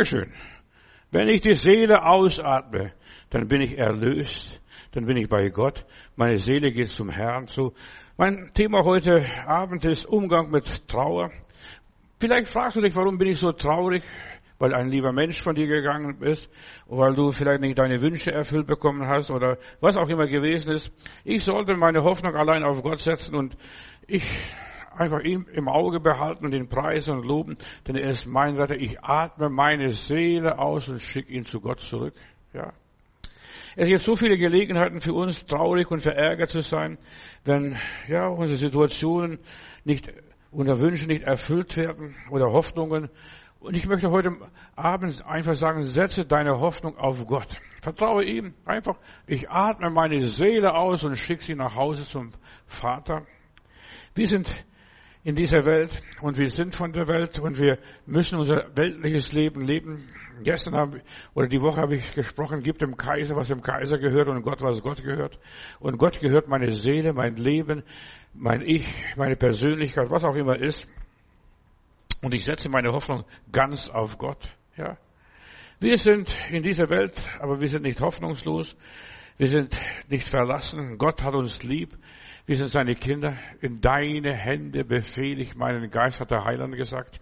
Dankeschön. Wenn ich die Seele ausatme, dann bin ich erlöst, dann bin ich bei Gott. Meine Seele geht zum Herrn zu. Mein Thema heute Abend ist Umgang mit Trauer. Vielleicht fragst du dich, warum bin ich so traurig? Weil ein lieber Mensch von dir gegangen ist, weil du vielleicht nicht deine Wünsche erfüllt bekommen hast oder was auch immer gewesen ist. Ich sollte meine Hoffnung allein auf Gott setzen und ich einfach ihn im Auge behalten und ihn preisen und loben, denn er ist mein Retter. Ich atme meine Seele aus und schicke ihn zu Gott zurück. Ja. Es gibt so viele Gelegenheiten für uns, traurig und verärgert zu sein, wenn ja unsere Situationen nicht, unsere Wünsche nicht erfüllt werden oder Hoffnungen. Und ich möchte heute Abend einfach sagen, setze deine Hoffnung auf Gott. Vertraue ihm. Einfach, ich atme meine Seele aus und schicke sie nach Hause zum Vater. Wir sind in dieser Welt und wir sind von der Welt und wir müssen unser weltliches Leben leben. Gestern habe, oder die Woche habe ich gesprochen, gibt dem Kaiser, was dem Kaiser gehört und Gott, was Gott gehört. Und Gott gehört meine Seele, mein Leben, mein Ich, meine Persönlichkeit, was auch immer ist. Und ich setze meine Hoffnung ganz auf Gott, ja. Wir sind in dieser Welt, aber wir sind nicht hoffnungslos. Wir sind nicht verlassen. Gott hat uns lieb. Wir sind seine Kinder. In deine Hände befehle ich meinen Geist, hat der Heiland gesagt.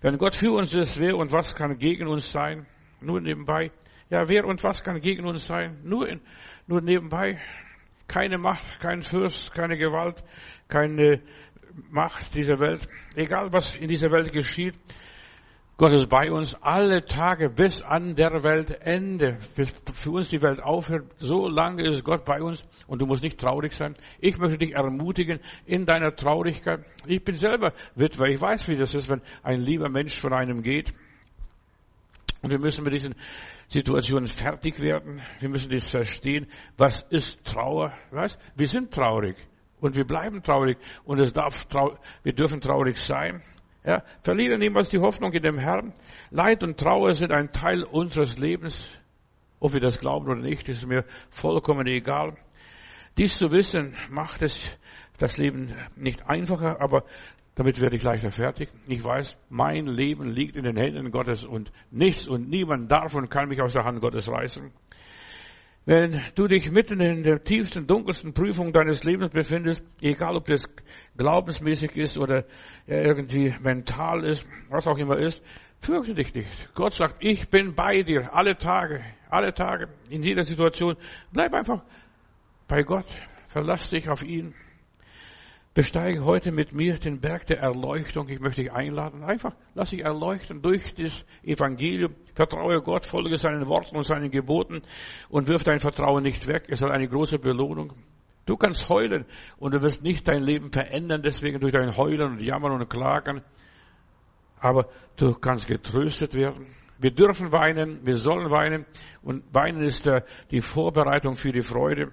Wenn Gott für uns ist, wer und was kann gegen uns sein? Nur nebenbei. Ja, wer und was kann gegen uns sein? Nur, in, nur nebenbei. Keine Macht, kein Fürst, keine Gewalt, keine Macht dieser Welt. Egal was in dieser Welt geschieht, Gott ist bei uns alle Tage bis an der Weltende. Bis für uns die Welt aufhört, so lange ist Gott bei uns und du musst nicht traurig sein. Ich möchte dich ermutigen in deiner Traurigkeit. Ich bin selber Witwer. Ich weiß, wie das ist, wenn ein lieber Mensch von einem geht. Und wir müssen mit diesen Situationen fertig werden. Wir müssen das verstehen. Was ist Trauer? Was? Wir sind traurig. Und wir bleiben traurig. Und es darf, wir dürfen traurig sein. Ja, verliere niemals die Hoffnung in dem Herrn. Leid und Trauer sind ein Teil unseres Lebens. Ob wir das glauben oder nicht, ist mir vollkommen egal. Dies zu wissen, macht es das Leben nicht einfacher, aber damit werde ich leichter fertig. Ich weiß, mein Leben liegt in den Händen Gottes und nichts und niemand darf und kann mich aus der Hand Gottes reißen. Wenn du dich mitten in der tiefsten, dunkelsten Prüfung deines Lebens befindest, egal ob das glaubensmäßig ist oder irgendwie mental ist, was auch immer ist, fürchte dich nicht. Gott sagt, ich bin bei dir alle Tage, alle Tage, in jeder Situation. Bleib einfach bei Gott, verlass dich auf ihn. Besteige heute mit mir den Berg der Erleuchtung. Ich möchte dich einladen. Einfach lass dich erleuchten durch das Evangelium. Vertraue Gott, folge seinen Worten und seinen Geboten und wirf dein Vertrauen nicht weg. Es hat eine große Belohnung. Du kannst heulen und du wirst nicht dein Leben verändern, deswegen durch dein Heulen und Jammern und Klagen. Aber du kannst getröstet werden. Wir dürfen weinen, wir sollen weinen und weinen ist die Vorbereitung für die Freude.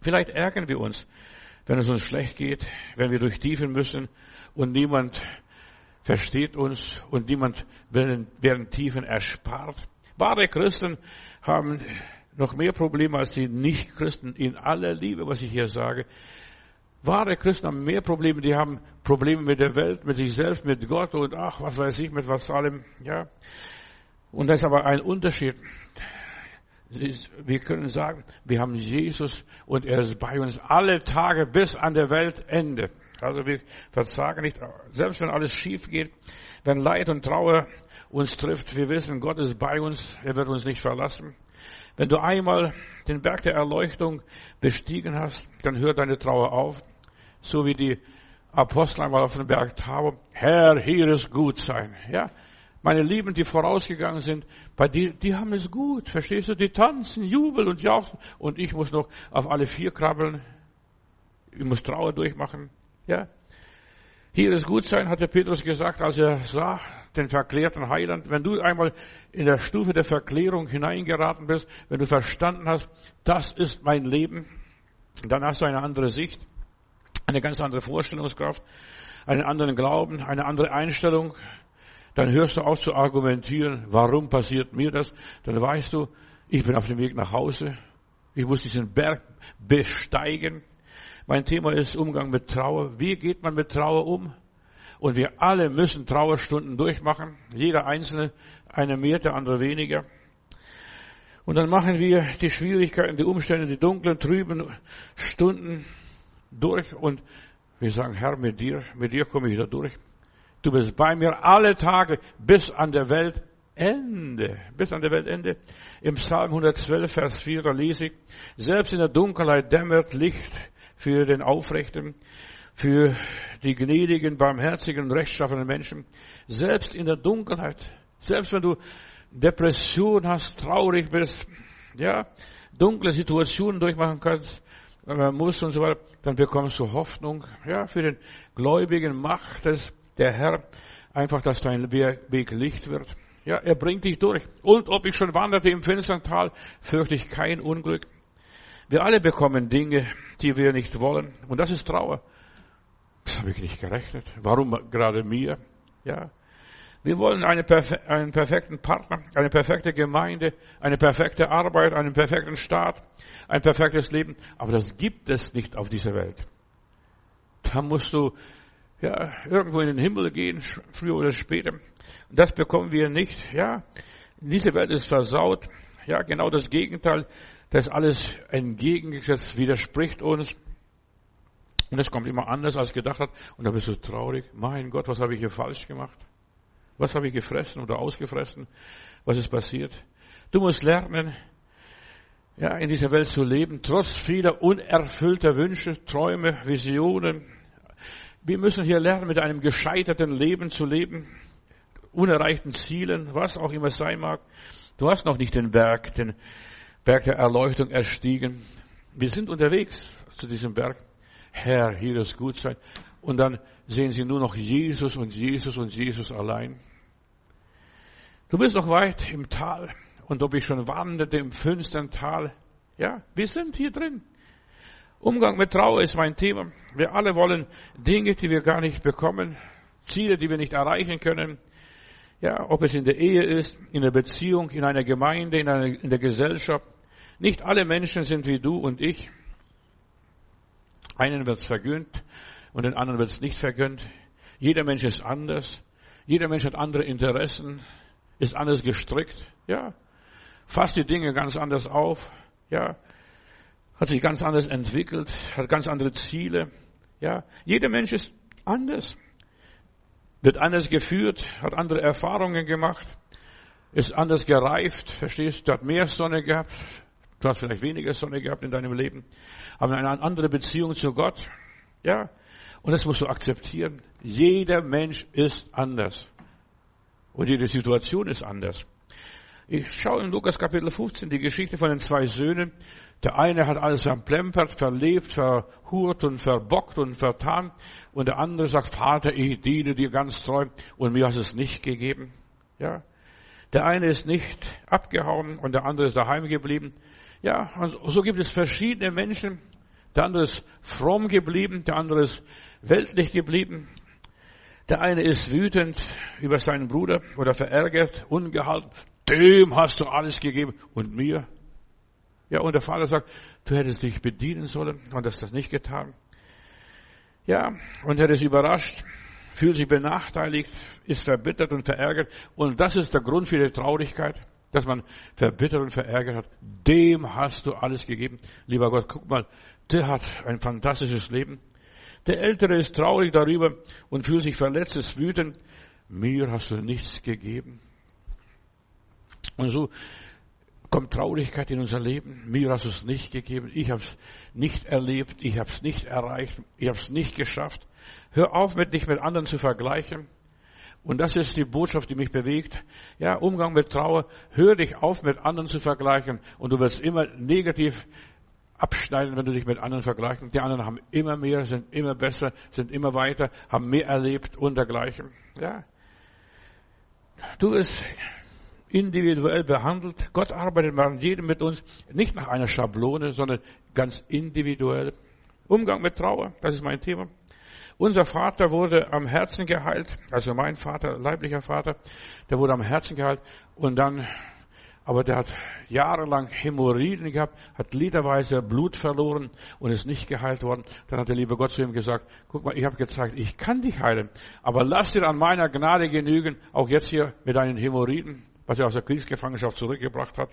Vielleicht ärgern wir uns wenn es uns schlecht geht, wenn wir durch Tiefen müssen und niemand versteht uns und niemand werden Tiefen erspart. Wahre Christen haben noch mehr Probleme als die Nicht-Christen in aller Liebe, was ich hier sage. Wahre Christen haben mehr Probleme, die haben Probleme mit der Welt, mit sich selbst, mit Gott und ach, was weiß ich, mit was allem, ja. Und das ist aber ein Unterschied wir können sagen, wir haben Jesus und er ist bei uns alle Tage bis an der Weltende. Also wir versagen nicht, selbst wenn alles schief geht, wenn Leid und Trauer uns trifft, wir wissen, Gott ist bei uns, er wird uns nicht verlassen. Wenn du einmal den Berg der Erleuchtung bestiegen hast, dann hört deine Trauer auf, so wie die Apostel einmal auf dem Berg Tabor. Herr, hier ist gut sein. Ja, meine Lieben, die vorausgegangen sind, bei die, die haben es gut, verstehst du? Die tanzen, jubeln und jauchzen. Und ich muss noch auf alle vier krabbeln. Ich muss Trauer durchmachen. Ja. Hier ist gut sein, hat der Petrus gesagt, als er sah, den verklärten Heiland. Wenn du einmal in der Stufe der Verklärung hineingeraten bist, wenn du verstanden hast, das ist mein Leben, dann hast du eine andere Sicht, eine ganz andere Vorstellungskraft, einen anderen Glauben, eine andere Einstellung dann hörst du auf zu argumentieren, warum passiert mir das? Dann weißt du, ich bin auf dem Weg nach Hause. Ich muss diesen Berg besteigen. Mein Thema ist Umgang mit Trauer. Wie geht man mit Trauer um? Und wir alle müssen Trauerstunden durchmachen. Jeder Einzelne, eine mehr, der andere weniger. Und dann machen wir die Schwierigkeiten, die Umstände, die dunklen, trüben Stunden durch und wir sagen, Herr, mit dir, mit dir komme ich da durch. Du bist bei mir alle Tage bis an der Weltende, bis an der Weltende. Im Psalm 112, Vers 4, da lese ich, selbst in der Dunkelheit dämmert Licht für den Aufrechten, für die gnädigen, barmherzigen, rechtschaffenen Menschen. Selbst in der Dunkelheit, selbst wenn du Depression hast, traurig bist, ja, dunkle Situationen durchmachen kannst, äh, musst und so weiter, dann bekommst du Hoffnung, ja, für den Gläubigen macht es der Herr einfach, dass dein Weg Licht wird. Ja, er bringt dich durch. Und ob ich schon wanderte im finstern Tal, fürchte ich kein Unglück. Wir alle bekommen Dinge, die wir nicht wollen. Und das ist Trauer. Das habe ich nicht gerechnet. Warum gerade mir? Ja. Wir wollen eine, einen perfekten Partner, eine perfekte Gemeinde, eine perfekte Arbeit, einen perfekten Staat, ein perfektes Leben. Aber das gibt es nicht auf dieser Welt. Da musst du ja, irgendwo in den Himmel gehen, früher oder später. Und das bekommen wir nicht. Ja, diese Welt ist versaut. Ja, genau das Gegenteil. Das alles entgegengesetzt widerspricht uns. Und es kommt immer anders als gedacht hat. Und da bist du traurig. Mein Gott, was habe ich hier falsch gemacht? Was habe ich gefressen oder ausgefressen? Was ist passiert? Du musst lernen, ja, in dieser Welt zu leben, trotz vieler unerfüllter Wünsche, Träume, Visionen. Wir müssen hier lernen, mit einem gescheiterten Leben zu leben, unerreichten Zielen, was auch immer sein mag. Du hast noch nicht den Berg, den Berg der Erleuchtung erstiegen. Wir sind unterwegs zu diesem Berg. Herr, hier ist gut sein. Und dann sehen sie nur noch Jesus und Jesus und Jesus allein. Du bist noch weit im Tal und ob ich schon wanderte im finstern Tal. Ja, wir sind hier drin. Umgang mit Trauer ist mein Thema. Wir alle wollen Dinge, die wir gar nicht bekommen, Ziele, die wir nicht erreichen können. Ja, ob es in der Ehe ist, in der Beziehung, in einer Gemeinde, in, einer, in der Gesellschaft. Nicht alle Menschen sind wie du und ich. Einen wird es vergönnt und den anderen wird es nicht vergönnt. Jeder Mensch ist anders. Jeder Mensch hat andere Interessen ist anders gestrickt, ja, fasst die Dinge ganz anders auf, ja, hat sich ganz anders entwickelt, hat ganz andere Ziele, ja. Jeder Mensch ist anders, wird anders geführt, hat andere Erfahrungen gemacht, ist anders gereift, verstehst du, hat mehr Sonne gehabt, du hast vielleicht weniger Sonne gehabt in deinem Leben, aber eine andere Beziehung zu Gott, ja. Und das musst du akzeptieren. Jeder Mensch ist anders. Und jede Situation ist anders. Ich schaue in Lukas Kapitel 15 die Geschichte von den zwei Söhnen. Der eine hat alles verplempert, verlebt, verhurt und verbockt und vertan. Und der andere sagt, Vater, ich diene dir ganz treu und mir hast es nicht gegeben. Ja. Der eine ist nicht abgehauen und der andere ist daheim geblieben. Ja, und so gibt es verschiedene Menschen. Der andere ist fromm geblieben, der andere ist weltlich geblieben. Der eine ist wütend über seinen Bruder oder verärgert, ungehalten. Dem hast du alles gegeben und mir. Ja, und der Vater sagt, du hättest dich bedienen sollen und hast das nicht getan. Ja, und er ist überrascht, fühlt sich benachteiligt, ist verbittert und verärgert. Und das ist der Grund für die Traurigkeit, dass man verbittert und verärgert hat. Dem hast du alles gegeben. Lieber Gott, guck mal, der hat ein fantastisches Leben. Der Ältere ist traurig darüber und fühlt sich verletzt, ist wütend. Mir hast du nichts gegeben. Und so kommt Traurigkeit in unser Leben. Mir hast du es nicht gegeben. Ich habe es nicht erlebt. Ich habe es nicht erreicht. Ich habe es nicht geschafft. Hör auf, mit dich mit anderen zu vergleichen. Und das ist die Botschaft, die mich bewegt. Ja, Umgang mit Trauer. Hör dich auf, mit anderen zu vergleichen. Und du wirst immer negativ abschneiden, wenn du dich mit anderen vergleichst. Die anderen haben immer mehr, sind immer besser, sind immer weiter, haben mehr erlebt und dergleichen. Ja. Du bist individuell behandelt. Gott arbeitet mit jedem mit uns, nicht nach einer Schablone, sondern ganz individuell. Umgang mit Trauer, das ist mein Thema. Unser Vater wurde am Herzen geheilt, also mein Vater, leiblicher Vater, der wurde am Herzen geheilt und dann aber der hat jahrelang Hämorrhoiden gehabt, hat literweise Blut verloren und ist nicht geheilt worden. Dann hat der liebe Gott zu ihm gesagt, guck mal, ich habe gezeigt, ich kann dich heilen, aber lass dir an meiner Gnade genügen, auch jetzt hier mit deinen Hämorrhoiden, was er aus der Kriegsgefangenschaft zurückgebracht hat.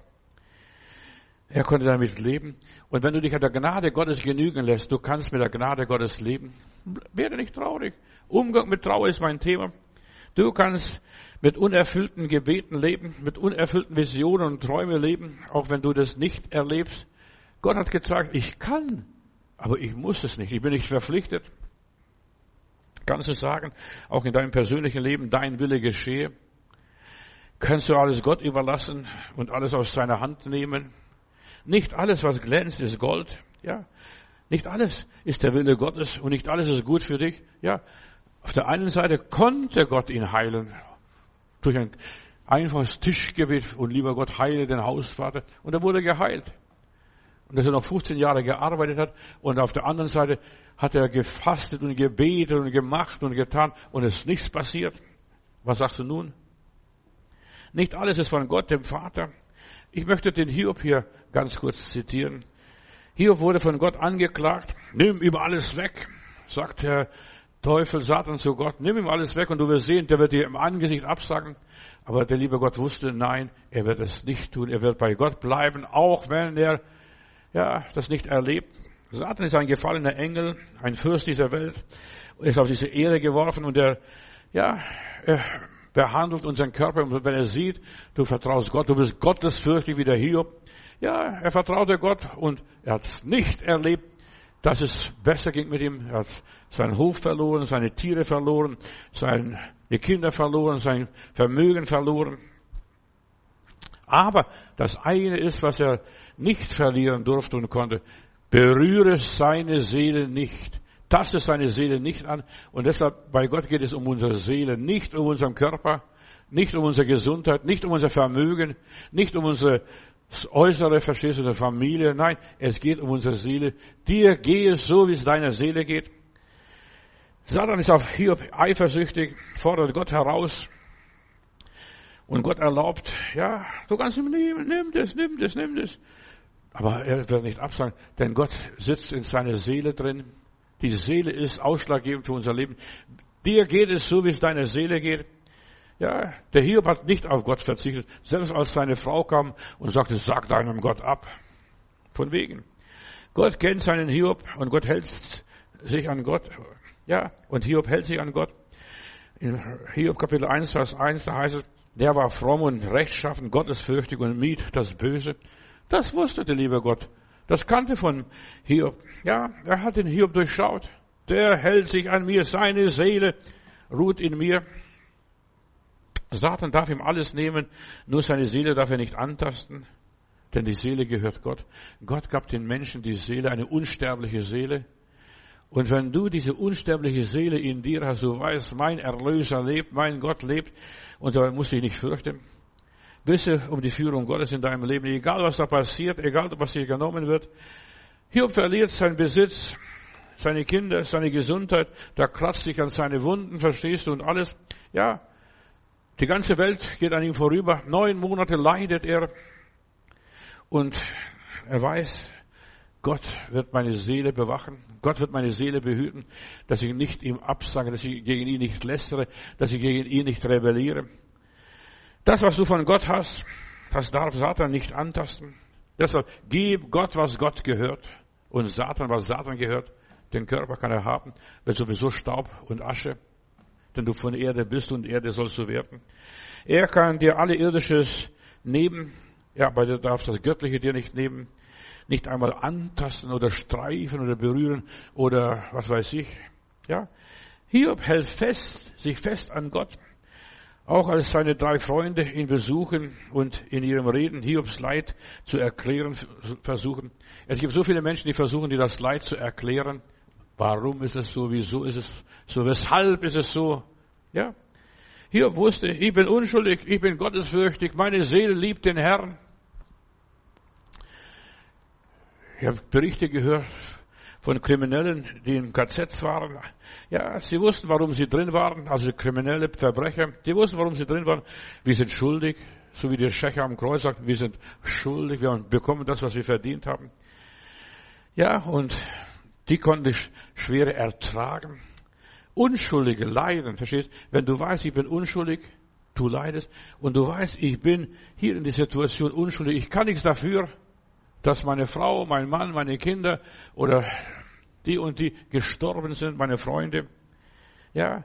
Er konnte damit leben. Und wenn du dich an der Gnade Gottes genügen lässt, du kannst mit der Gnade Gottes leben, werde nicht traurig. Umgang mit Trauer ist mein Thema. Du kannst mit unerfüllten Gebeten leben, mit unerfüllten Visionen und Träumen leben, auch wenn du das nicht erlebst. Gott hat gesagt, ich kann, aber ich muss es nicht. Ich bin nicht verpflichtet. Kannst du sagen, auch in deinem persönlichen Leben, dein Wille geschehe? Kannst du alles Gott überlassen und alles aus seiner Hand nehmen? Nicht alles, was glänzt, ist Gold. Ja. Nicht alles ist der Wille Gottes und nicht alles ist gut für dich. Ja. Auf der einen Seite konnte Gott ihn heilen. Durch ein einfaches Tischgebet und lieber Gott heile den Hausvater. Und er wurde geheilt. Und dass er noch 15 Jahre gearbeitet hat. Und auf der anderen Seite hat er gefastet und gebetet und gemacht und getan und es ist nichts passiert. Was sagst du nun? Nicht alles ist von Gott, dem Vater. Ich möchte den Hiob hier ganz kurz zitieren. Hiob wurde von Gott angeklagt. Nimm ihm alles weg, sagt der Teufel, Satan zu Gott. Nimm ihm alles weg und du wirst sehen, der wird dir im Angesicht absagen. Aber der liebe Gott wusste, nein, er wird es nicht tun. Er wird bei Gott bleiben, auch wenn er, ja, das nicht erlebt. Satan ist ein gefallener Engel, ein Fürst dieser Welt, ist auf diese Erde geworfen und er, ja, er behandelt unseren Körper und wenn er sieht, du vertraust Gott, du bist gottesfürchtig wie der Hiob. Ja, er vertraute Gott und er hat es nicht erlebt, dass es besser ging mit ihm. Er hat seinen Hof verloren, seine Tiere verloren, seine Kinder verloren, sein Vermögen verloren. Aber das eine ist, was er nicht verlieren durfte und konnte. Berühre seine Seele nicht. Taste seine Seele nicht an. Und deshalb, bei Gott geht es um unsere Seele, nicht um unseren Körper, nicht um unsere Gesundheit, nicht um unser Vermögen, nicht um unsere Äußere, verstehst du, unsere Familie. Nein, es geht um unsere Seele. Dir gehe es so, wie es deiner Seele geht. Satan ist auf Hiob eifersüchtig, fordert Gott heraus. Und Gott erlaubt, ja, du kannst ihm nehmen, nimm das, nimm das, nimm das. Aber er wird nicht absagen, denn Gott sitzt in seiner Seele drin. Die Seele ist ausschlaggebend für unser Leben. Dir geht es so, wie es deiner Seele geht. Ja, der Hiob hat nicht auf Gott verzichtet, selbst als seine Frau kam und sagte, sag deinem Gott ab. Von wegen. Gott kennt seinen Hiob und Gott hält sich an Gott. Ja, und Hiob hält sich an Gott. In Hiob Kapitel 1, Vers 1, da heißt es, der war fromm und rechtschaffen, gottesfürchtig und mied das Böse. Das wusste der liebe Gott. Das kannte von Hiob. Ja, er hat den Hiob durchschaut. Der hält sich an mir, seine Seele ruht in mir. Satan darf ihm alles nehmen, nur seine Seele darf er nicht antasten, denn die Seele gehört Gott. Gott gab den Menschen die Seele, eine unsterbliche Seele. Und wenn du diese unsterbliche Seele in dir hast, du weißt, mein Erlöser lebt, mein Gott lebt, und da musst du dich nicht fürchten. Wisse um die Führung Gottes in deinem Leben, egal was da passiert, egal was dir genommen wird. Hiob verliert seinen Besitz, seine Kinder, seine Gesundheit, da kratzt sich an seine Wunden, verstehst du, und alles. Ja, die ganze Welt geht an ihm vorüber. Neun Monate leidet er. Und er weiß, Gott wird meine Seele bewachen. Gott wird meine Seele behüten, dass ich nicht ihm absage, dass ich gegen ihn nicht lästere, dass ich gegen ihn nicht rebelliere. Das, was du von Gott hast, das darf Satan nicht antasten. Deshalb gib Gott, was Gott gehört und Satan, was Satan gehört. Den Körper kann er haben, wird sowieso Staub und Asche denn du von Erde bist und Erde sollst du werden. Er kann dir alle irdisches nehmen, ja, aber er darf das Göttliche dir nicht nehmen, nicht einmal antasten oder streifen oder berühren oder was weiß ich, ja. Hiob hält fest, sich fest an Gott. Auch als seine drei Freunde ihn besuchen und in ihrem Reden Hiobs Leid zu erklären versuchen. Es gibt so viele Menschen, die versuchen, dir das Leid zu erklären. Warum ist es so? Wieso ist es so? Weshalb ist es so? Ja. Hier wusste, ich bin unschuldig, ich bin gottesfürchtig, meine Seele liebt den Herrn. Ich habe Berichte gehört von Kriminellen, die im KZ waren. Ja, sie wussten, warum sie drin waren, also kriminelle Verbrecher. Die wussten, warum sie drin waren. Wir sind schuldig. so wie der Schächer am Kreuz sagt, wir sind schuldig, wir bekommen das, was wir verdient haben. Ja, und die konnten die Schwere ertragen. Unschuldige leiden, verstehst? Wenn du weißt, ich bin unschuldig, du leidest, und du weißt, ich bin hier in der Situation unschuldig, ich kann nichts dafür, dass meine Frau, mein Mann, meine Kinder oder die und die gestorben sind, meine Freunde. Ja,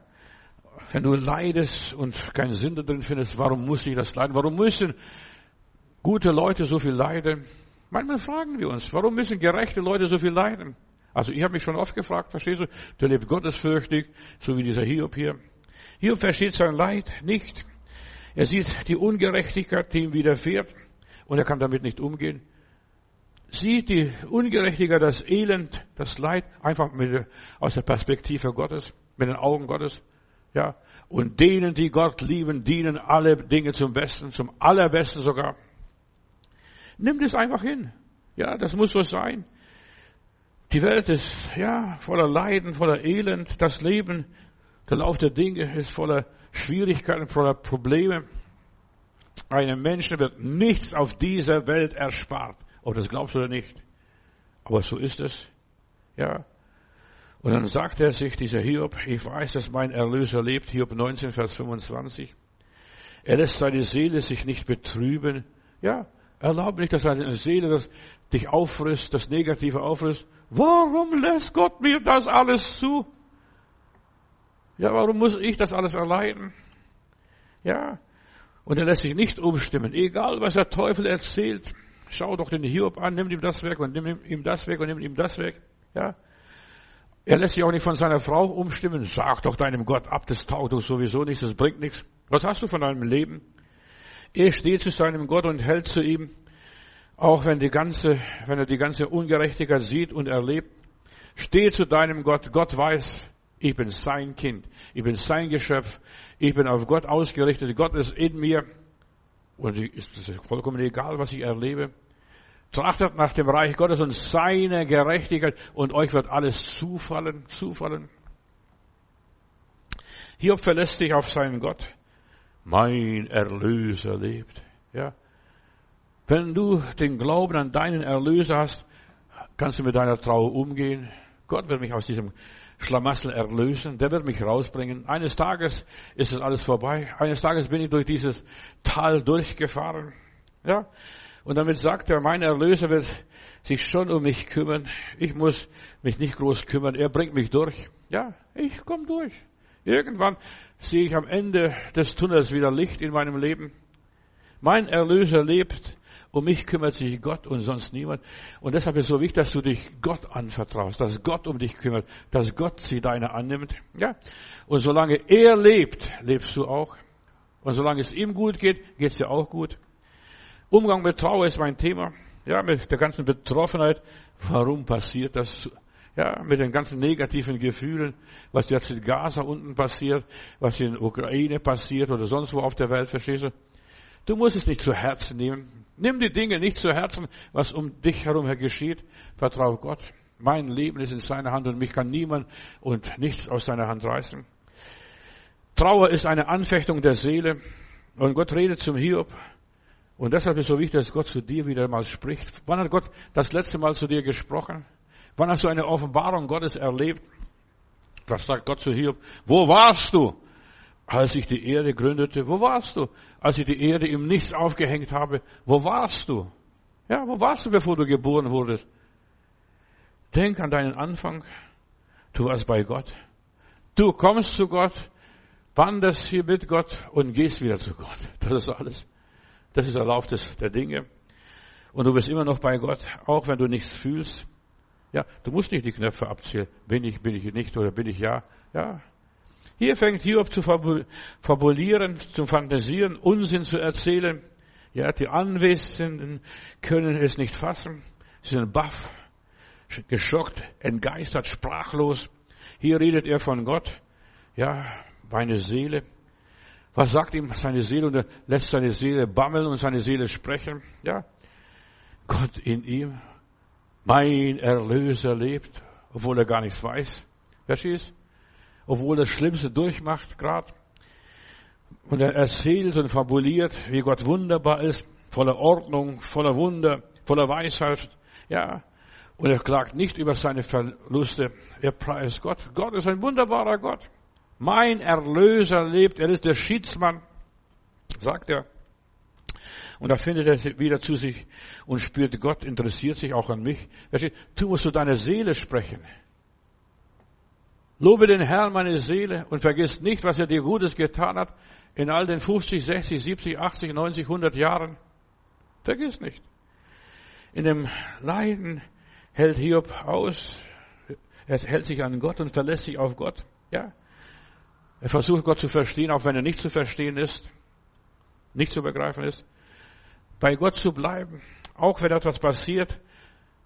wenn du leidest und keinen Sinn drin findest, warum muss ich das leiden? Warum müssen gute Leute so viel leiden? Manchmal fragen wir uns, warum müssen gerechte Leute so viel leiden? Also ich habe mich schon oft gefragt, verstehst du? Der lebt gottesfürchtig, so wie dieser Hiob hier. Hiob versteht sein Leid nicht. Er sieht die Ungerechtigkeit, die ihm widerfährt, und er kann damit nicht umgehen. Sieht die Ungerechtigkeit, das Elend, das Leid einfach mit, aus der Perspektive Gottes, mit den Augen Gottes. Ja. Und denen, die Gott lieben, dienen alle Dinge zum Besten, zum Allerbesten sogar. Nimm das einfach hin. Ja, das muss so sein. Die Welt ist, ja, voller Leiden, voller Elend. Das Leben, der Lauf der Dinge ist voller Schwierigkeiten, voller Probleme. Einem Menschen wird nichts auf dieser Welt erspart. Ob das glaubst du oder nicht. Aber so ist es. Ja. Und dann sagt er sich, dieser Hiob, ich weiß, dass mein Erlöser lebt, Hiob 19, Vers 25. Er lässt seine Seele sich nicht betrüben. Ja, erlaub nicht, dass deine Seele das dich auffrisst, das Negative auffrisst. Warum lässt Gott mir das alles zu? Ja, warum muss ich das alles erleiden? Ja, und er lässt sich nicht umstimmen, egal was der Teufel erzählt. Schau doch den Hiob an, nimm ihm das weg und nimm ihm das weg und nimm ihm das weg. Ja, er lässt sich auch nicht von seiner Frau umstimmen. Sag doch deinem Gott ab, das taugt doch sowieso nichts, das bringt nichts. Was hast du von deinem Leben? Er steht zu seinem Gott und hält zu ihm, auch wenn die ganze, wenn er die ganze Ungerechtigkeit sieht und erlebt. Steh zu deinem Gott. Gott weiß, ich bin sein Kind. Ich bin sein Geschöpf. Ich bin auf Gott ausgerichtet. Gott ist in mir. Und es ist vollkommen egal, was ich erlebe. Trachtet nach dem Reich Gottes und seiner Gerechtigkeit und euch wird alles zufallen, zufallen. Hiob verlässt sich auf seinen Gott. Mein Erlöser lebt. Ja. Wenn du den Glauben an deinen Erlöser hast, kannst du mit deiner Trauer umgehen. Gott wird mich aus diesem Schlamassel erlösen. Der wird mich rausbringen. Eines Tages ist es alles vorbei. Eines Tages bin ich durch dieses Tal durchgefahren. Ja. Und damit sagt er, mein Erlöser wird sich schon um mich kümmern. Ich muss mich nicht groß kümmern. Er bringt mich durch. Ja, ich komme durch. Irgendwann sehe ich am Ende des Tunnels wieder Licht in meinem Leben. Mein Erlöser lebt. Um mich kümmert sich Gott und sonst niemand. Und deshalb ist es so wichtig, dass du dich Gott anvertraust, dass Gott um dich kümmert, dass Gott sie deine annimmt. Ja. Und solange er lebt, lebst du auch. Und solange es ihm gut geht, geht es dir auch gut. Umgang mit Trauer ist mein Thema. Ja, mit der ganzen Betroffenheit. Warum passiert das? Ja, mit den ganzen negativen Gefühlen, was jetzt in Gaza unten passiert, was in Ukraine passiert oder sonst wo auf der Welt, verstehst du? Du musst es nicht zu Herzen nehmen. Nimm die Dinge nicht zu Herzen, was um dich herum geschieht. Vertraue Gott. Mein Leben ist in seiner Hand und mich kann niemand und nichts aus seiner Hand reißen. Trauer ist eine Anfechtung der Seele. Und Gott redet zum Hiob. Und deshalb ist es so wichtig, dass Gott zu dir wieder mal spricht. Wann hat Gott das letzte Mal zu dir gesprochen? Wann hast du eine Offenbarung Gottes erlebt? Das sagt Gott zu Hiob. Wo warst du, als ich die Erde gründete? Wo warst du, als ich die Erde im Nichts aufgehängt habe? Wo warst du? Ja, wo warst du, bevor du geboren wurdest? Denk an deinen Anfang. Du warst bei Gott. Du kommst zu Gott, wanderst hier mit Gott und gehst wieder zu Gott. Das ist alles. Das ist der Lauf des, der Dinge. Und du bist immer noch bei Gott, auch wenn du nichts fühlst. Ja, du musst nicht die Knöpfe abzählen. Bin ich, bin ich nicht oder bin ich ja? Ja. Hier fängt Hiob zu fabulieren, zu fantasieren, Unsinn zu erzählen. Ja, die Anwesenden können es nicht fassen. Sie sind baff, geschockt, entgeistert, sprachlos. Hier redet er von Gott. Ja, meine Seele. Was sagt ihm seine Seele? Und er lässt seine Seele bammeln und seine Seele sprechen. Ja. Gott in ihm. Mein Erlöser lebt, obwohl er gar nichts weiß. Verstehst? Obwohl er das Schlimmste durchmacht, gerade. Und er erzählt und fabuliert, wie Gott wunderbar ist, voller Ordnung, voller Wunder, voller Weisheit. Ja. Und er klagt nicht über seine Verluste. Er preist Gott. Gott ist ein wunderbarer Gott. Mein Erlöser lebt. Er ist der Schiedsmann, sagt er. Und da findet er wieder zu sich und spürt, Gott interessiert sich auch an mich. Du musst zu deiner Seele sprechen. Lobe den Herrn, meine Seele, und vergiss nicht, was er dir Gutes getan hat in all den 50, 60, 70, 80, 90, 100 Jahren. Vergiss nicht. In dem Leiden hält Hiob aus. Er hält sich an Gott und verlässt sich auf Gott. Ja. Er versucht Gott zu verstehen, auch wenn er nicht zu verstehen ist, nicht zu begreifen ist. Bei Gott zu bleiben, auch wenn etwas passiert,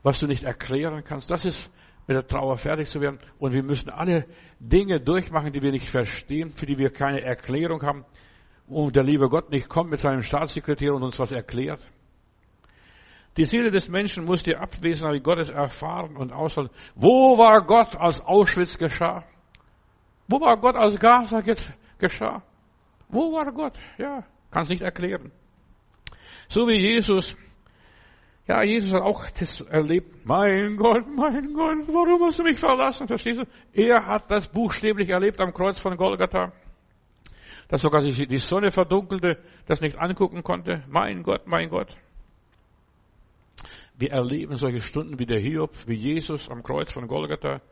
was du nicht erklären kannst. Das ist mit der Trauer fertig zu werden. Und wir müssen alle Dinge durchmachen, die wir nicht verstehen, für die wir keine Erklärung haben. Und der liebe Gott nicht kommt mit seinem Staatssekretär und uns was erklärt. Die Seele des Menschen muss die Abwesenheit Gottes erfahren und aushalten. Wo war Gott, als Auschwitz geschah? Wo war Gott, als Gaza geschah? Wo war Gott? Ja, kann es nicht erklären. So wie Jesus ja, Jesus hat auch das erlebt. Mein Gott, mein Gott, warum hast du mich verlassen? Verstehst du? Er hat das buchstäblich erlebt am Kreuz von Golgatha. Dass sogar sich die Sonne verdunkelte, das nicht angucken konnte. Mein Gott, mein Gott. Wir erleben solche Stunden wie der Hiob, wie Jesus am Kreuz von Golgatha.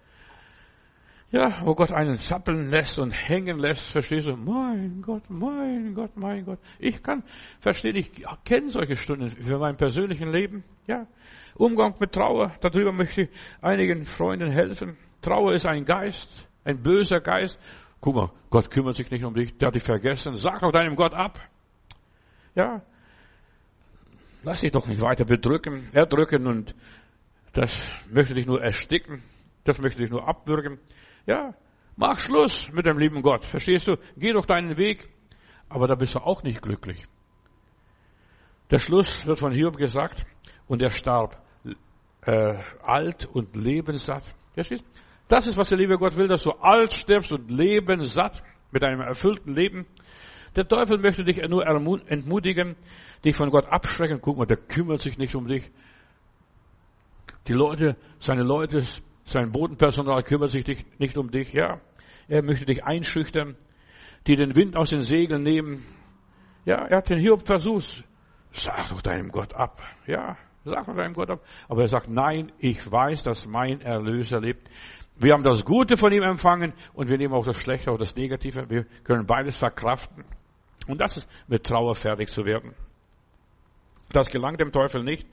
Ja, wo Gott einen zappeln lässt und hängen lässt, verstehst du? Mein Gott, mein Gott, mein Gott. Ich kann verstehen, ich kenne solche Stunden für mein persönlichen Leben. Ja, Umgang mit Trauer, darüber möchte ich einigen Freunden helfen. Trauer ist ein Geist, ein böser Geist. Guck mal, Gott kümmert sich nicht um dich, der hat dich vergessen. Sag doch deinem Gott ab. Ja, lass dich doch nicht weiter bedrücken, erdrücken und das möchte dich nur ersticken, das möchte dich nur abwürgen. Ja, mach Schluss mit dem lieben Gott. Verstehst du? Geh doch deinen Weg. Aber da bist du auch nicht glücklich. Der Schluss wird von Hiob gesagt und er starb äh, alt und lebenssatt. Verstehst? Das ist, was der liebe Gott will, dass du alt stirbst und lebenssatt mit einem erfüllten Leben. Der Teufel möchte dich nur entmutigen, dich von Gott abschrecken. Guck mal, der kümmert sich nicht um dich. Die Leute, seine Leute sein Bodenpersonal kümmert sich nicht um dich, ja. Er möchte dich einschüchtern, die den Wind aus den Segeln nehmen. Ja, er hat den Hiob versucht. Sag doch deinem Gott ab. Ja, sag doch deinem Gott ab. Aber er sagt, nein, ich weiß, dass mein Erlöser lebt. Wir haben das Gute von ihm empfangen und wir nehmen auch das Schlechte, auch das Negative. Wir können beides verkraften. Und das ist mit Trauer fertig zu werden. Das gelangt dem Teufel nicht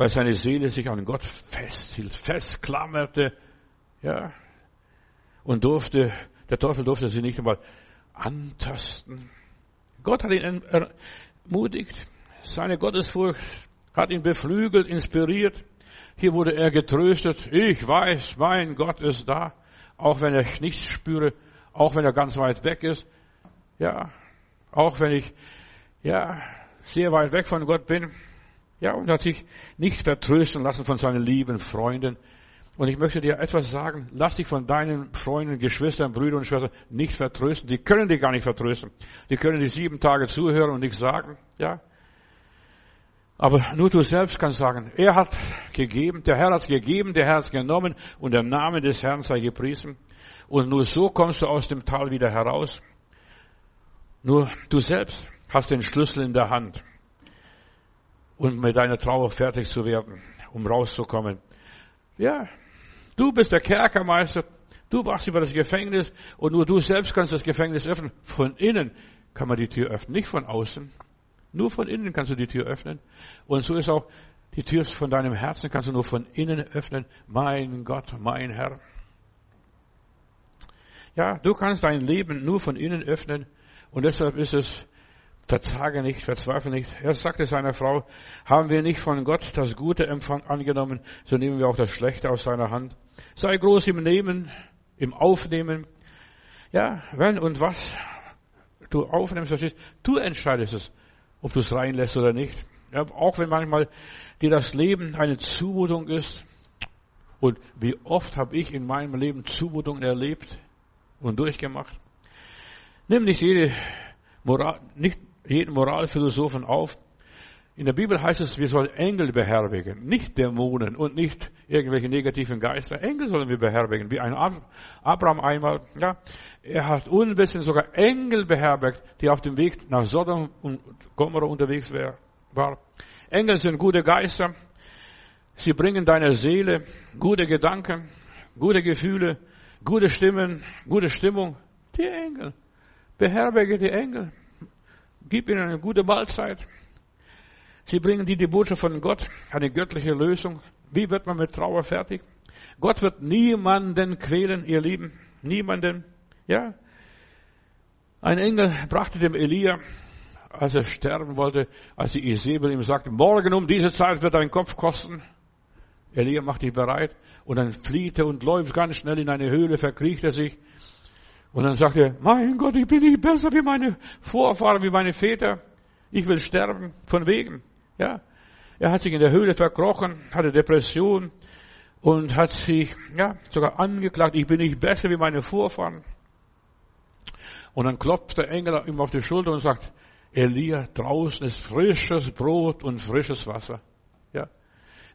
weil seine Seele sich an Gott festhielt, festklammerte, ja, und durfte, der Teufel durfte sie nicht einmal antasten. Gott hat ihn ermutigt, seine Gottesfurcht hat ihn beflügelt, inspiriert. Hier wurde er getröstet. Ich weiß, mein Gott ist da, auch wenn ich nichts spüre, auch wenn er ganz weit weg ist. Ja, auch wenn ich, ja, sehr weit weg von Gott bin. Ja, und hat sich nicht vertrösten lassen von seinen lieben Freunden. Und ich möchte dir etwas sagen. Lass dich von deinen Freunden, Geschwistern, Brüdern und Schwestern nicht vertrösten. Die können dich gar nicht vertrösten. Die können dir sieben Tage zuhören und nichts sagen. Ja. Aber nur du selbst kannst sagen, er hat gegeben, der Herr hat gegeben, der Herr hat genommen und der Name des Herrn sei gepriesen. Und nur so kommst du aus dem Tal wieder heraus. Nur du selbst hast den Schlüssel in der Hand und mit deiner Trauer fertig zu werden, um rauszukommen. Ja, du bist der Kerkermeister, du wachst über das Gefängnis und nur du selbst kannst das Gefängnis öffnen. Von innen kann man die Tür öffnen, nicht von außen. Nur von innen kannst du die Tür öffnen. Und so ist auch die Tür von deinem Herzen kannst du nur von innen öffnen. Mein Gott, mein Herr. Ja, du kannst dein Leben nur von innen öffnen. Und deshalb ist es Verzage nicht, verzweifle nicht. Er sagte seiner Frau, haben wir nicht von Gott das Gute angenommen, so nehmen wir auch das Schlechte aus seiner Hand. Sei groß im Nehmen, im Aufnehmen. Ja, wenn und was du aufnimmst, verstehst, du entscheidest es, ob du es reinlässt oder nicht. Ja, auch wenn manchmal dir das Leben eine Zumutung ist. Und wie oft habe ich in meinem Leben Zumutungen erlebt und durchgemacht. Nimm nicht jede Moral, nicht jeden Moralphilosophen auf. In der Bibel heißt es, wir sollen Engel beherbergen, nicht Dämonen und nicht irgendwelche negativen Geister. Engel sollen wir beherbergen, wie ein Abraham einmal, ja. Er hat unwissend sogar Engel beherbergt, die auf dem Weg nach Sodom und Gomorrah unterwegs waren. Engel sind gute Geister. Sie bringen deiner Seele gute Gedanken, gute Gefühle, gute Stimmen, gute Stimmung. Die Engel. Beherberge die Engel. Gib ihnen eine gute Mahlzeit. Sie bringen dir die Botschaft von Gott, eine göttliche Lösung. Wie wird man mit Trauer fertig? Gott wird niemanden quälen, ihr Lieben. Niemanden. Ja. Ein Engel brachte dem Elia, als er sterben wollte, als die Isabel ihm sagte, morgen um diese Zeit wird dein Kopf kosten. Elia macht dich bereit und dann flieht er und läuft ganz schnell in eine Höhle, verkriecht er sich. Und dann sagt er, mein Gott, ich bin nicht besser wie meine Vorfahren, wie meine Väter. Ich will sterben, von wegen. Ja. Er hat sich in der Höhle verkrochen, hatte Depression und hat sich, ja, sogar angeklagt, ich bin nicht besser wie meine Vorfahren. Und dann klopft der Engel ihm auf die Schulter und sagt, Elia, draußen ist frisches Brot und frisches Wasser.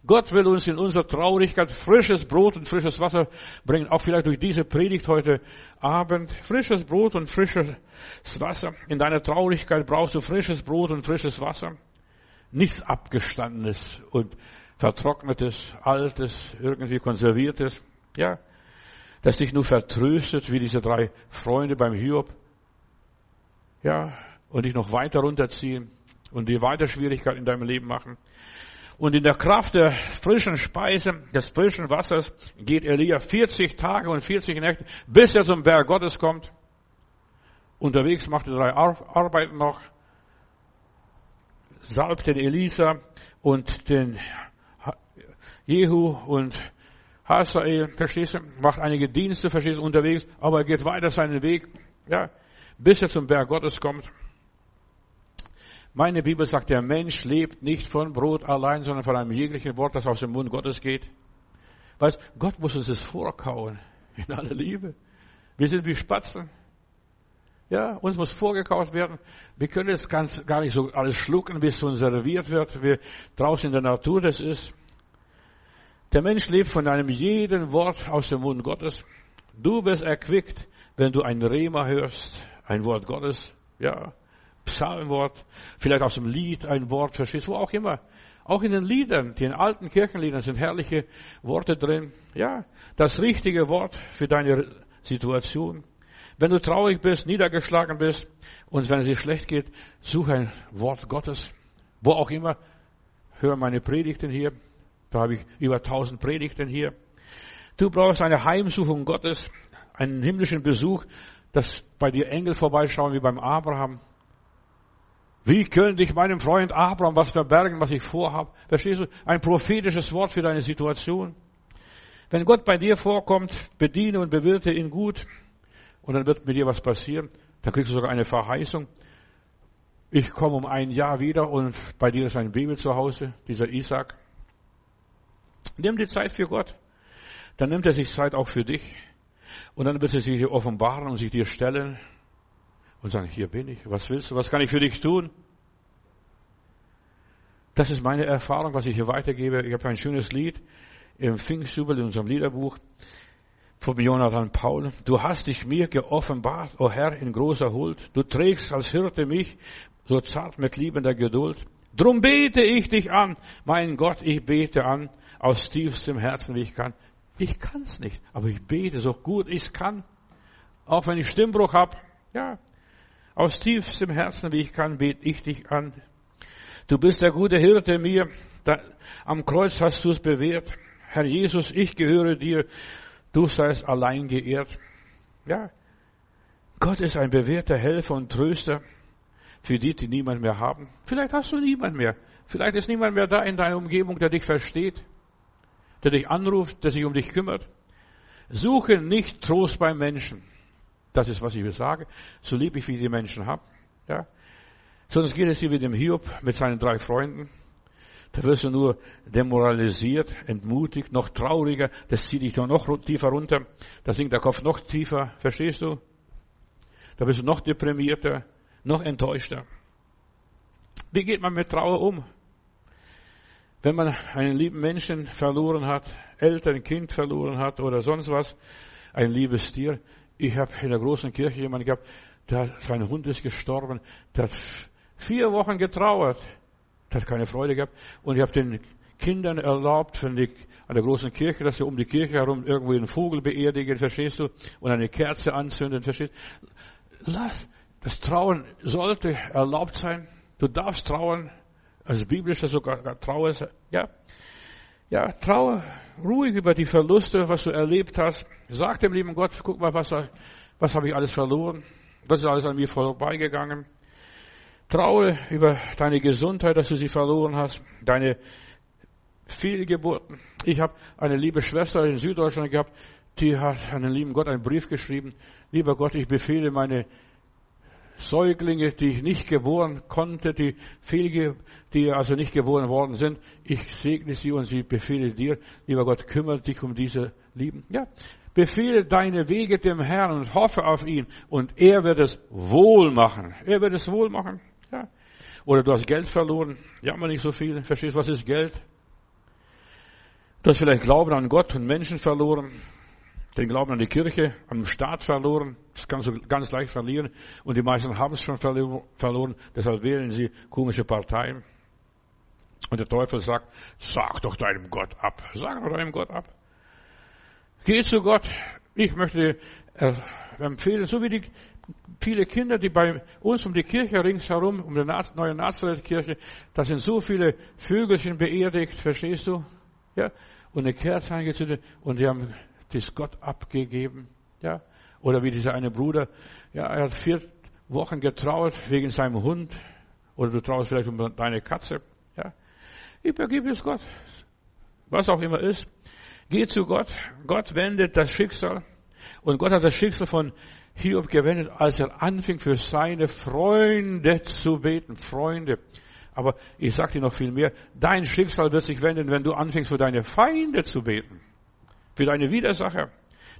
Gott will uns in unserer Traurigkeit frisches Brot und frisches Wasser bringen. Auch vielleicht durch diese Predigt heute Abend. Frisches Brot und frisches Wasser. In deiner Traurigkeit brauchst du frisches Brot und frisches Wasser. Nichts abgestandenes und vertrocknetes, altes, irgendwie konserviertes. Ja. Das dich nur vertröstet, wie diese drei Freunde beim Hiob. Ja. Und dich noch weiter runterziehen und dir weiter Schwierigkeiten in deinem Leben machen. Und in der Kraft der frischen Speise, des frischen Wassers, geht Elia 40 Tage und 40 Nächte, bis er zum Berg Gottes kommt. Unterwegs macht er drei Arbeiten noch, salbt den Elisa und den Jehu und Hazael, verstehst du, macht einige Dienste, verstehst du, unterwegs, aber er geht weiter seinen Weg, ja, bis er zum Berg Gottes kommt. Meine Bibel sagt, der Mensch lebt nicht von Brot allein, sondern von einem jeglichen Wort, das aus dem Mund Gottes geht. Weißt, Gott muss uns das vorkauen. In aller Liebe. Wir sind wie Spatzen. Ja, uns muss vorgekaut werden. Wir können jetzt ganz, gar nicht so alles schlucken, bis es uns serviert wird, wie draußen in der Natur das ist. Der Mensch lebt von einem jeden Wort aus dem Mund Gottes. Du wirst erquickt, wenn du ein Rema hörst, ein Wort Gottes. Ja, Psalmwort, vielleicht aus dem Lied ein Wort verstehst, wo auch immer. Auch in den Liedern, den alten Kirchenliedern sind herrliche Worte drin. Ja, das richtige Wort für deine Situation. Wenn du traurig bist, niedergeschlagen bist und wenn es dir schlecht geht, such ein Wort Gottes. Wo auch immer. Hör meine Predigten hier. Da habe ich über tausend Predigten hier. Du brauchst eine Heimsuchung Gottes, einen himmlischen Besuch, dass bei dir Engel vorbeischauen wie beim Abraham. Wie könnte ich meinem Freund Abraham was verbergen, was ich vorhabe? Verstehst du? Ein prophetisches Wort für deine Situation. Wenn Gott bei dir vorkommt, bediene und bewirte ihn gut und dann wird mit dir was passieren. Dann kriegst du sogar eine Verheißung. Ich komme um ein Jahr wieder und bei dir ist ein Baby zu Hause, dieser Isaac. Nimm die Zeit für Gott. Dann nimmt er sich Zeit auch für dich. Und dann wird er sich dir offenbaren und sich dir stellen und sagen, hier bin ich, was willst du, was kann ich für dich tun? Das ist meine Erfahrung, was ich hier weitergebe. Ich habe ein schönes Lied im Pfingstjubel in unserem Liederbuch von Jonathan Paul. Du hast dich mir geoffenbart, o oh Herr, in großer Huld. Du trägst als Hirte mich so zart mit liebender Geduld. Drum bete ich dich an, mein Gott, ich bete an, aus tiefstem Herzen, wie ich kann. Ich kann's nicht, aber ich bete so gut ich kann. Auch wenn ich Stimmbruch hab, ja, aus tiefstem Herzen, wie ich kann, bete ich dich an. Du bist der gute Hirte mir. Am Kreuz hast du es bewährt. Herr Jesus, ich gehöre dir. Du seist allein geehrt. Ja. Gott ist ein bewährter Helfer und Tröster für die, die niemand mehr haben. Vielleicht hast du niemand mehr. Vielleicht ist niemand mehr da in deiner Umgebung, der dich versteht, der dich anruft, der sich um dich kümmert. Suche nicht Trost beim Menschen. Das ist, was ich will sagen. So lieb ich, wie die Menschen haben. Ja. Sonst geht es dir wie dem Hiob mit seinen drei Freunden. Da wirst du nur demoralisiert, entmutigt, noch trauriger. Das zieht dich noch tiefer runter. Da sinkt der Kopf noch tiefer. Verstehst du? Da bist du noch deprimierter. noch enttäuschter. Wie geht man mit Trauer um? Wenn man einen lieben Menschen verloren hat, Eltern, Kind verloren hat oder sonst was, ein liebes Tier. Ich habe in der großen Kirche jemanden gehabt, der, sein Hund ist gestorben, der hat vier Wochen getrauert, der hat keine Freude gehabt. Und ich habe den Kindern erlaubt, wenn die, an der großen Kirche, dass sie um die Kirche herum irgendwo einen Vogel beerdigen, verstehst du, und eine Kerze anzünden, verstehst du. Lass, das Trauen sollte erlaubt sein. Du darfst trauern, also biblisch sogar Trauer, ja. Ja, traue ruhig über die Verluste, was du erlebt hast. Sag dem lieben Gott, guck mal, was, was habe ich alles verloren? Was ist alles an mir vorbeigegangen? Traue über deine Gesundheit, dass du sie verloren hast, deine Fehlgeburten. Ich habe eine liebe Schwester in Süddeutschland gehabt, die hat an den lieben Gott einen Brief geschrieben. Lieber Gott, ich befehle meine Säuglinge, die ich nicht geboren konnte, die Fehlge, die also nicht geboren worden sind. Ich segne sie und sie befehle dir. Lieber Gott, kümmere dich um diese Lieben. Ja. Befehle deine Wege dem Herrn und hoffe auf ihn und er wird es wohl machen. Er wird es wohl machen. Ja. Oder du hast Geld verloren. Jammer nicht so viel. Verstehst, was ist Geld? Du hast vielleicht Glauben an Gott und Menschen verloren den Glauben an die Kirche, an den Staat verloren. Das kannst du ganz leicht verlieren. Und die meisten haben es schon verloren. Deshalb wählen sie komische Parteien. Und der Teufel sagt, sag doch deinem Gott ab. Sag doch deinem Gott ab. Geh zu Gott. Ich möchte äh, empfehlen, so wie die viele Kinder, die bei uns um die Kirche ringsherum, um die neue Nazareth-Kirche, da sind so viele Vögelchen beerdigt, verstehst du? Ja? Und eine Kerze angezündet und die haben das Gott abgegeben. Ja? Oder wie dieser eine Bruder, ja, er hat vier Wochen getrauert wegen seinem Hund. Oder du trauerst vielleicht um deine Katze. Ja? Übergib es Gott. Was auch immer ist. Geh zu Gott. Gott wendet das Schicksal. Und Gott hat das Schicksal von Hiob gewendet, als er anfing, für seine Freunde zu beten. Freunde. Aber ich sage dir noch viel mehr. Dein Schicksal wird sich wenden, wenn du anfängst, für deine Feinde zu beten für deine Widersacher,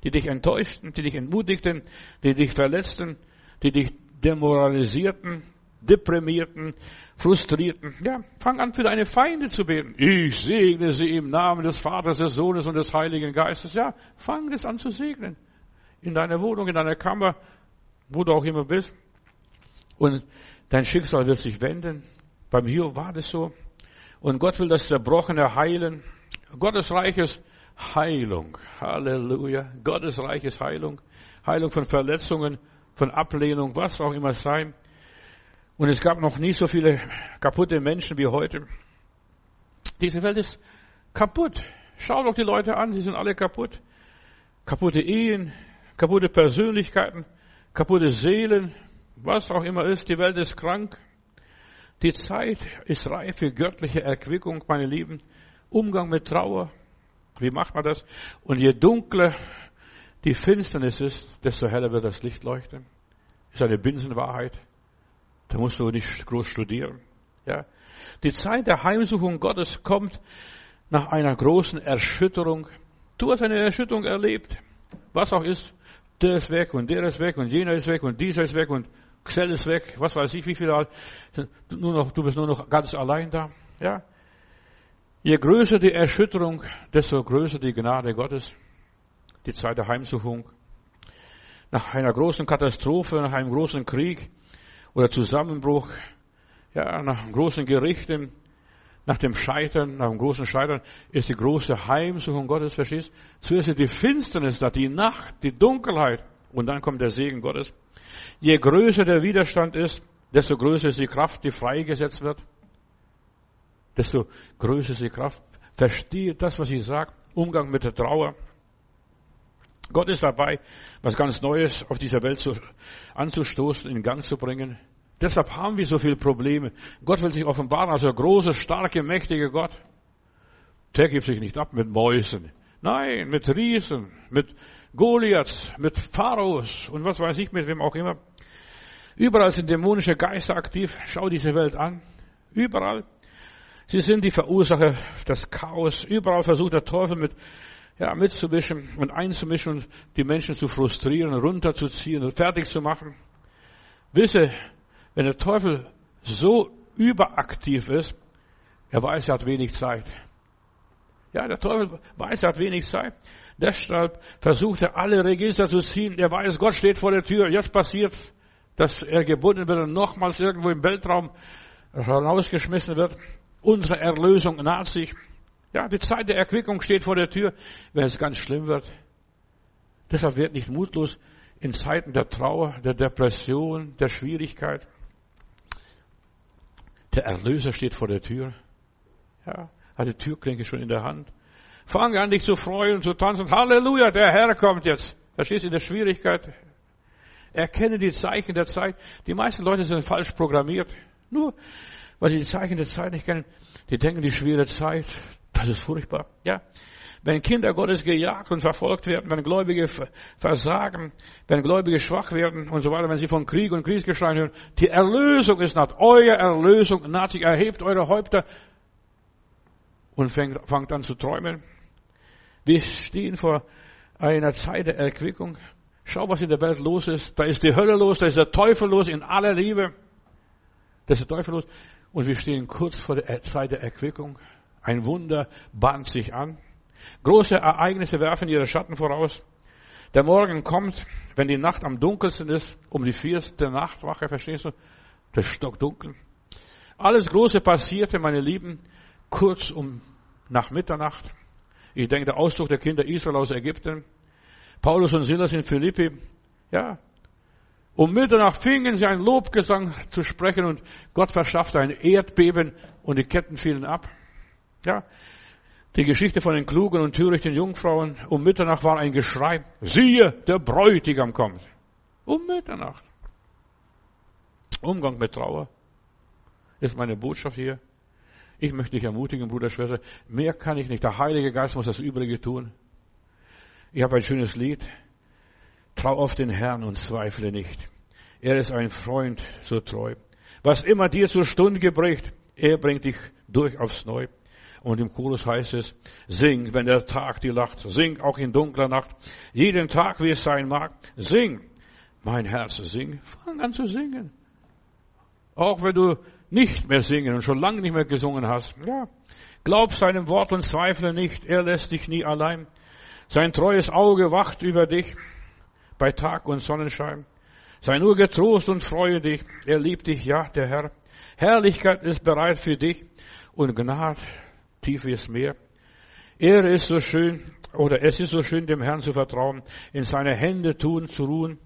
die dich enttäuschten, die dich entmutigten, die dich verletzten, die dich demoralisierten, deprimierten, frustrierten. Ja, fang an für deine Feinde zu beten. Ich segne sie im Namen des Vaters, des Sohnes und des Heiligen Geistes. Ja, fang es an zu segnen. In deiner Wohnung, in deiner Kammer, wo du auch immer bist. Und dein Schicksal wird sich wenden. Beim Hiob war das so. Und Gott will das Zerbrochene heilen. Gottes Reich ist Heilung. Halleluja. Gottes Reich ist Heilung. Heilung von Verletzungen, von Ablehnung, was auch immer sein. Und es gab noch nie so viele kaputte Menschen wie heute. Diese Welt ist kaputt. Schau doch die Leute an, sie sind alle kaputt. Kaputte Ehen, kaputte Persönlichkeiten, kaputte Seelen, was auch immer ist. Die Welt ist krank. Die Zeit ist reif für göttliche Erquickung, meine Lieben. Umgang mit Trauer, wie macht man das? Und je dunkler die Finsternis ist, desto heller wird das Licht leuchten. Ist eine Binsenwahrheit. Da musst du nicht groß studieren. Ja. Die Zeit der Heimsuchung Gottes kommt nach einer großen Erschütterung. Du hast eine Erschütterung erlebt. Was auch ist. Der ist weg und der ist weg und jener ist weg und dieser ist weg und Xell ist weg. Was weiß ich, wie viele. Nur noch, du bist nur noch ganz allein da. Ja. Je größer die Erschütterung, desto größer die Gnade Gottes. Die Zeit der Heimsuchung. Nach einer großen Katastrophe, nach einem großen Krieg oder Zusammenbruch, ja, nach großen Gerichten, nach dem Scheitern, nach dem großen Scheitern ist die große Heimsuchung Gottes, verstehst? Zuerst ist die Finsternis da, die Nacht, die Dunkelheit und dann kommt der Segen Gottes. Je größer der Widerstand ist, desto größer ist die Kraft, die freigesetzt wird desto größer ist die Kraft. Verstehe das, was ich sage. Umgang mit der Trauer. Gott ist dabei, was ganz Neues auf dieser Welt zu, anzustoßen, in Gang zu bringen. Deshalb haben wir so viele Probleme. Gott will sich offenbaren als der große, starke, mächtige Gott. Der gibt sich nicht ab mit Mäusen. Nein, mit Riesen, mit Goliaths, mit Pharaos und was weiß ich, mit wem auch immer. Überall sind dämonische Geister aktiv. Schau diese Welt an. Überall. Sie sind die Verursacher des Chaos. Überall versucht der Teufel mit, ja, mitzumischen und einzumischen und die Menschen zu frustrieren, runterzuziehen und fertig zu machen. Wisse, Wenn der Teufel so überaktiv ist, er weiß, er hat wenig Zeit. Ja, der Teufel weiß, er hat wenig Zeit. Deshalb versucht er alle Register zu ziehen. Er weiß, Gott steht vor der Tür. Jetzt passiert, dass er gebunden wird und nochmals irgendwo im Weltraum herausgeschmissen wird. Unsere Erlösung naht sich. Ja, die Zeit der Erquickung steht vor der Tür, wenn es ganz schlimm wird. Deshalb wird nicht mutlos in Zeiten der Trauer, der Depression, der Schwierigkeit. Der Erlöser steht vor der Tür. Ja, hat die Türklinke schon in der Hand. Fang an, dich zu freuen zu tanzen. Halleluja, der Herr kommt jetzt. Verstehst du, in der Schwierigkeit. Erkenne die Zeichen der Zeit. Die meisten Leute sind falsch programmiert. Nur, weil sie die Zeichen der Zeit nicht kennen. Die denken, die schwere Zeit, das ist furchtbar. Ja. Wenn Kinder Gottes gejagt und verfolgt werden, wenn Gläubige versagen, wenn Gläubige schwach werden und so weiter, wenn sie von Krieg und Kriegsgeschrei hören, die Erlösung ist naht. Eure Erlösung naht sich. Erhebt eure Häupter und fängt, fangt an zu träumen. Wir stehen vor einer Zeit der Erquickung. Schau, was in der Welt los ist. Da ist die Hölle los, da ist der Teufel los in aller Liebe. Da ist der Teufel los. Und wir stehen kurz vor der Zeit der Erquickung. Ein Wunder bahnt sich an. Große Ereignisse werfen ihre Schatten voraus. Der Morgen kommt, wenn die Nacht am dunkelsten ist, um die vierte Nachtwache, verstehst du? Das stockdunkel. Alles Große passierte, meine Lieben, kurz um nach Mitternacht. Ich denke, der Ausdruck der Kinder Israel aus Ägypten. Paulus und Silas in Philippi. Ja. Um Mitternacht fingen sie ein Lobgesang zu sprechen und Gott verschaffte ein Erdbeben und die Ketten fielen ab. Ja. Die Geschichte von den klugen und törichten Jungfrauen. Um Mitternacht war ein Geschrei. Siehe, der Bräutigam kommt. Um Mitternacht. Umgang mit Trauer ist meine Botschaft hier. Ich möchte dich ermutigen, Bruder, Schwester, mehr kann ich nicht. Der Heilige Geist muss das Übrige tun. Ich habe ein schönes Lied. Trau auf den Herrn und zweifle nicht. Er ist ein Freund so treu. Was immer dir zur Stunde gebricht, er bringt dich durch aufs Neu. Und im Chorus heißt es, sing, wenn der Tag dir lacht, sing auch in dunkler Nacht, jeden Tag, wie es sein mag, sing. Mein Herz, sing, fang an zu singen. Auch wenn du nicht mehr singen und schon lange nicht mehr gesungen hast. Ja. Glaub seinem Wort und zweifle nicht. Er lässt dich nie allein. Sein treues Auge wacht über dich bei Tag und Sonnenschein. Sei nur getrost und freue dich. Er liebt dich, ja, der Herr. Herrlichkeit ist bereit für dich und Gnade tief wie es Meer. Er ist so schön, oder es ist so schön, dem Herrn zu vertrauen, in seine Hände tun, zu ruhen.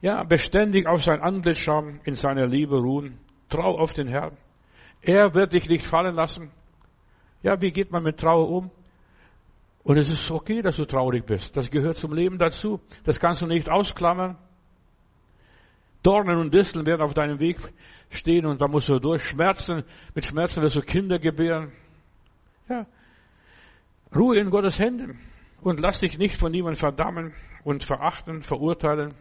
Ja, beständig auf sein Antlitz schauen, in seiner Liebe ruhen. Trau auf den Herrn. Er wird dich nicht fallen lassen. Ja, wie geht man mit Trauer um? Und es ist okay, dass du traurig bist. Das gehört zum Leben dazu. Das kannst du nicht ausklammern. Dornen und Disteln werden auf deinem Weg stehen und da musst du durch Schmerzen, mit Schmerzen wirst du Kinder gebären. Ja. Ruhe in Gottes Händen und lass dich nicht von niemandem verdammen und verachten, verurteilen.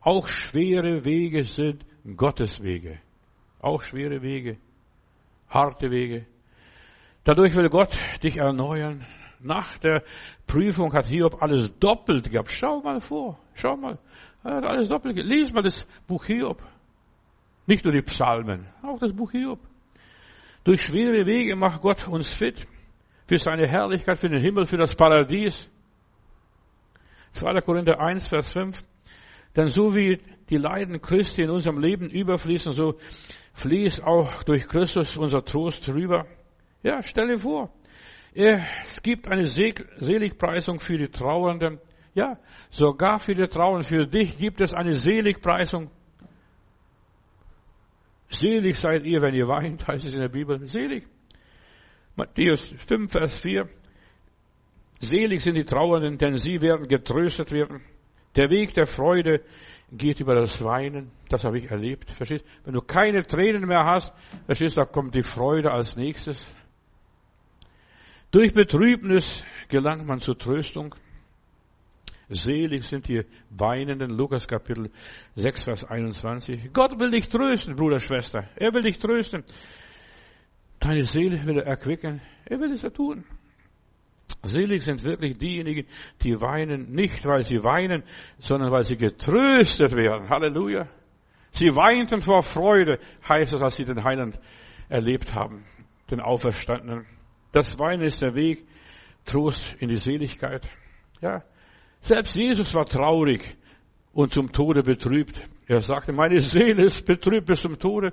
Auch schwere Wege sind Gottes Wege. Auch schwere Wege, harte Wege. Dadurch will Gott dich erneuern. Nach der Prüfung hat Hiob alles doppelt gehabt. Schau mal vor, schau mal. Er hat alles doppelt gehabt. Lies mal das Buch Hiob. Nicht nur die Psalmen, auch das Buch Hiob. Durch schwere Wege macht Gott uns fit für seine Herrlichkeit, für den Himmel, für das Paradies. 2. Korinther 1, Vers 5. Denn so wie die Leiden Christi in unserem Leben überfließen, so fließt auch durch Christus unser Trost rüber. Ja, stell dir vor, es gibt eine Seligpreisung für die Trauernden. Ja, sogar für die Trauernden, für dich gibt es eine Seligpreisung. Selig seid ihr, wenn ihr weint, heißt es in der Bibel. Selig. Matthäus 5, Vers 4. Selig sind die Trauernden, denn sie werden getröstet werden. Der Weg der Freude geht über das Weinen. Das habe ich erlebt. Verstehst? Wenn du keine Tränen mehr hast, verstehst, da kommt die Freude als nächstes. Durch Betrübnis gelangt man zur Tröstung. Selig sind die Weinenden, Lukas Kapitel 6, Vers 21. Gott will dich trösten, Bruder, Schwester. Er will dich trösten. Deine Seele will er erquicken. Er will es ja tun. Selig sind wirklich diejenigen, die weinen, nicht weil sie weinen, sondern weil sie getröstet werden. Halleluja. Sie weinten vor Freude, heißt es, als sie den Heiland erlebt haben, den Auferstandenen. Das Weinen ist der Weg, Trost in die Seligkeit. Ja. Selbst Jesus war traurig und zum Tode betrübt. Er sagte, meine Seele ist betrübt bis zum Tode.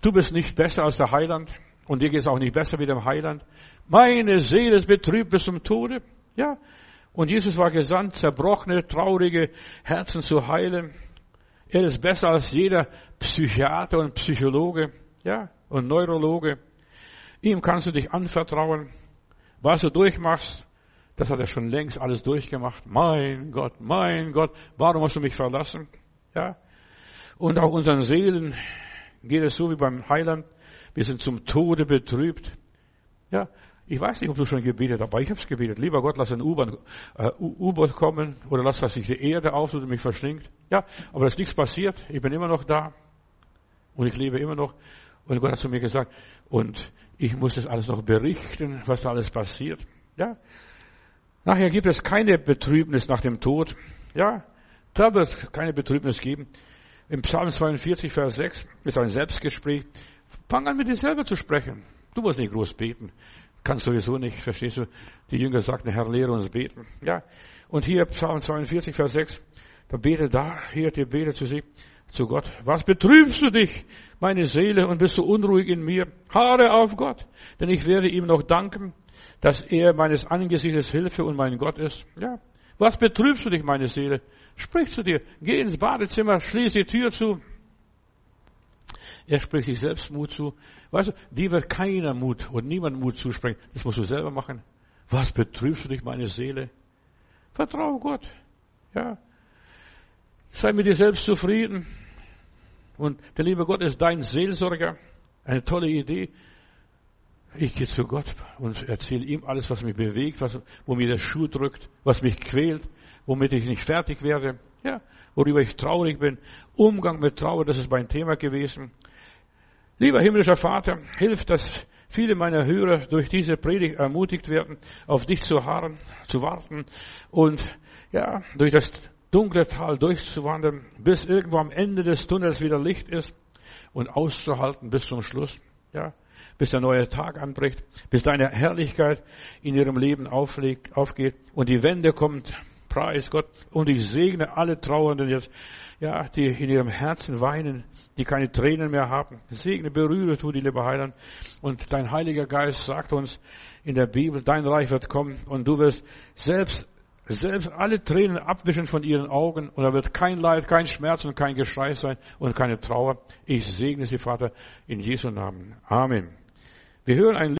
Du bist nicht besser als der Heiland und dir geht es auch nicht besser wie dem Heiland. Meine Seele ist betrübt bis zum Tode. Ja. Und Jesus war gesandt, zerbrochene, traurige Herzen zu heilen. Er ist besser als jeder Psychiater und Psychologe, ja, und Neurologe. Ihm kannst du dich anvertrauen. Was du durchmachst, das hat er schon längst alles durchgemacht. Mein Gott, mein Gott, warum hast du mich verlassen? Ja. Und auch unseren Seelen geht es so wie beim Heiland. Wir sind zum Tode betrübt. Ja. Ich weiß nicht, ob du schon gebetet hast, aber ich habe es gebetet. Lieber Gott, lass ein U-Boot äh, kommen oder lass, dass sich die Erde auftut und mich verschlingt. Ja, aber da ist nichts passiert. Ich bin immer noch da und ich lebe immer noch. Und Gott hat zu mir gesagt, und ich muss das alles noch berichten, was da alles passiert. Ja. Nachher gibt es keine Betrübnis nach dem Tod. Ja. Da wird keine Betrübnis geben. Im Psalm 42, Vers 6 ist ein Selbstgespräch. Fang an, mit dir selber zu sprechen. Du musst nicht groß beten. Kannst sowieso nicht, verstehst du? Die Jünger sagten, Herr, lehre uns beten. Ja. Und hier Psalm 42, Vers 6, da betet da, hier, die betet zu sich, zu Gott. Was betrübst du dich, meine Seele, und bist du unruhig in mir? Haare auf Gott, denn ich werde ihm noch danken, dass er meines Angesichtes Hilfe und mein Gott ist. Ja. Was betrübst du dich, meine Seele? Sprich zu dir, geh ins Badezimmer, schließ die Tür zu. Er spricht sich selbst Mut zu. Weißt du, dir wird keiner Mut und niemand Mut zusprechen. Das musst du selber machen. Was betrübst du dich, meine Seele? Vertraue Gott. Ja. Sei mit dir selbst zufrieden. Und der liebe Gott ist dein Seelsorger. Eine tolle Idee. Ich gehe zu Gott und erzähle ihm alles, was mich bewegt, was, wo mir der Schuh drückt, was mich quält, womit ich nicht fertig werde, ja, worüber ich traurig bin. Umgang mit Trauer, das ist mein Thema gewesen. Lieber himmlischer Vater, hilf, dass viele meiner Hörer durch diese Predigt ermutigt werden, auf dich zu harren, zu warten und ja, durch das dunkle Tal durchzuwandern, bis irgendwo am Ende des Tunnels wieder Licht ist und auszuhalten bis zum Schluss, ja, bis der neue Tag anbricht, bis deine Herrlichkeit in ihrem Leben auflegt, aufgeht und die Wende kommt, preis Gott, und ich segne alle Trauernden jetzt, ja, die in ihrem Herzen weinen, die keine Tränen mehr haben. Segne, berühre tu die, lieber Heiland. Und dein Heiliger Geist sagt uns in der Bibel, dein Reich wird kommen und du wirst selbst, selbst alle Tränen abwischen von ihren Augen und da wird kein Leid, kein Schmerz und kein Geschrei sein und keine Trauer. Ich segne sie, Vater, in Jesu Namen. Amen. Wir hören ein